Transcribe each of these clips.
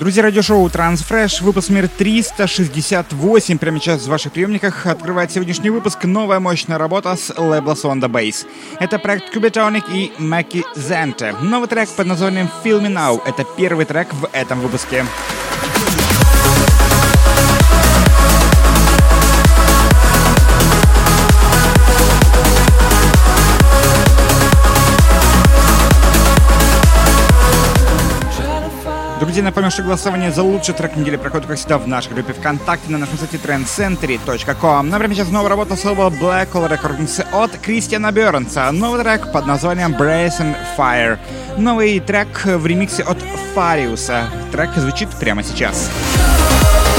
Друзья, радиошоу Transfresh, выпуск номер 368. Прямо сейчас в ваших приемниках открывает сегодняшний выпуск новая мощная работа с лейбла Sonda Bass. Это проект Cubitonic и Mackie Zente. Новый трек под названием Feel Me Now. Это первый трек в этом выпуске. Друзья, напомню, что голосование за лучший трек недели проходит, как всегда, в нашей группе ВКонтакте на нашем сайте trendcentury.com. Например, сейчас новая работа слова Black Hole Recordings от Кристиана Бернса. Новый трек под названием Brace and Fire. Новый трек в ремиксе от Фариуса. Трек звучит прямо сейчас. Сейчас.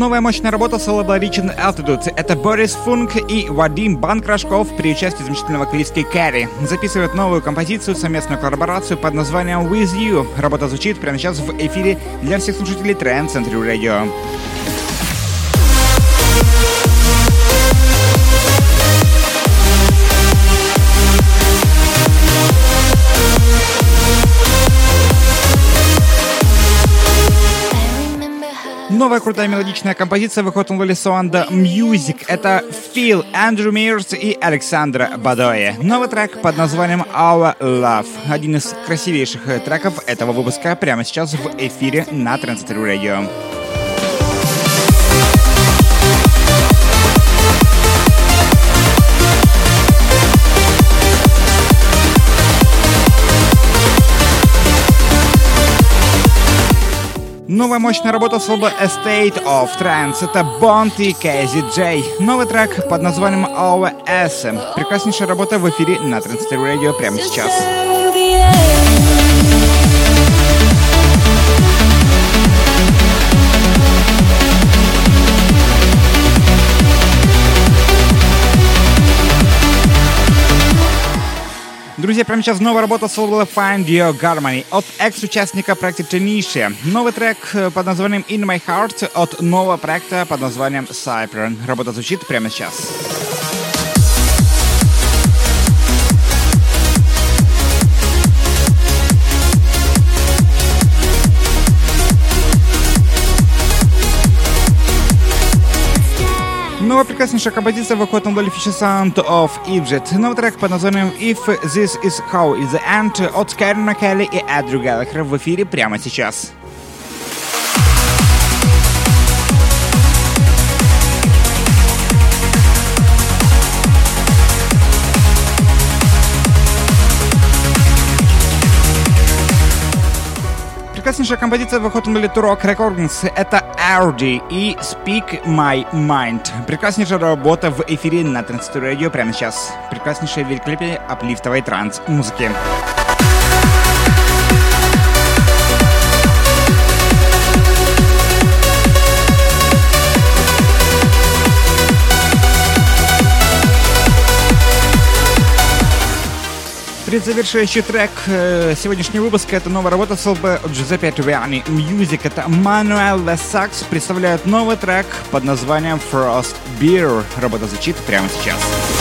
Новая мощная работа Region Altitude. Это Борис Функ и Вадим Банкрашков при участии замечательного вокалистки Кэрри. Записывают новую композицию, совместную коллаборацию под названием With You. Работа звучит прямо сейчас в эфире для всех слушателей Trend Century Radio. Новая крутая мелодичная композиция выходит на Soanda Music. Это Фил, Эндрю Мирс и Александра Бадоя. Новый трек под названием Our Love. Один из красивейших треков этого выпуска прямо сейчас в эфире на Transistor Radio. Новая мощная работа с лоба Estate of Trance. Это Bond и KZJ. Новый трек под названием Our SM. Прекраснейшая работа в эфире на Transistor Radio прямо сейчас. Друзья, прямо сейчас новая работа с лейбла Find Your Harmony от экс-участника проекта Tunisia. Новый трек э, под названием In My Heart от нового проекта под названием Cypher. Работа звучит прямо сейчас. Новая прекраснейшая композиция выходит на Future Sound of Egypt. Новый трек под названием If This Is How Is The End от Скайрона Келли и Эдрю Галлахера в эфире прямо сейчас. Прекраснейшая композиция выходит на Turok Recordings. Это Audi и Speak My Mind. Прекраснейшая работа в эфире на Транзистор Радио прямо сейчас. Прекраснейшая великолепие аплифтовой транс-музыки. музыки. Предзавершающий трек э, сегодняшнего выпуска это новая работа с ЛБ Джузеппе Тувиани Music. Это Manuel The Sax представляет новый трек под названием Frost Beer. Работа звучит прямо сейчас.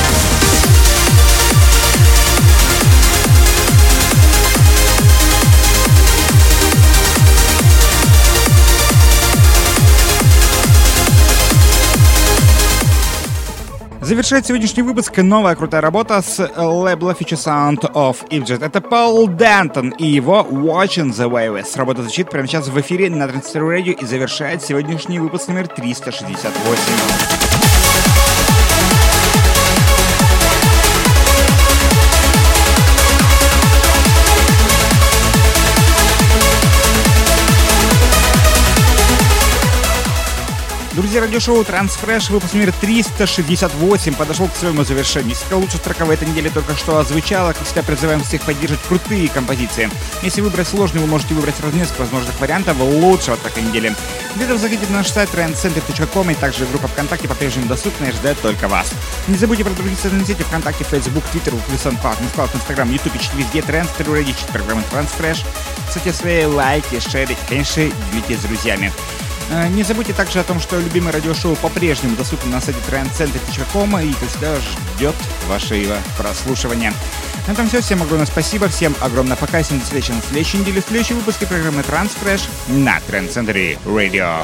Завершает сегодняшний выпуск новая крутая работа с лейбла Future Sound of Egypt. Это Пол Дентон и его Watching the Waves. Работа звучит прямо сейчас в эфире на Transistor Radio и завершает сегодняшний выпуск номер 368. Друзья, радиошоу Transfresh, выпуск номер 368 подошел к своему завершению. Если лучшая строка в этой неделе только что озвучала, как всегда призываем всех поддерживать крутые композиции. Если выбрать сложный, вы можете выбрать сразу несколько возможных вариантов лучшего трека недели. Этого заходите на наш сайт trendcenter.com и также группа ВКонтакте по-прежнему доступна и ждет только вас. Не забудьте про другие социальные сети ВКонтакте, Facebook, Twitter, Плюсон, Пак, Мисклад, Инстаграм, Ютуб, везде Тренд, Радио, программы Transfresh. Кстати, свои лайки, шерить, конечно, делитесь с друзьями. Э, не забудьте также о том, что любимое радиошоу по-прежнему доступно на сайте trendcenter.com и, как всегда, ждет вашего прослушивания. На этом все. Всем огромное спасибо. Всем огромное пока. Всем до встречи на следующей неделе. В следующем выпуске программы Transfresh на Trend Center Radio.